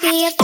Be a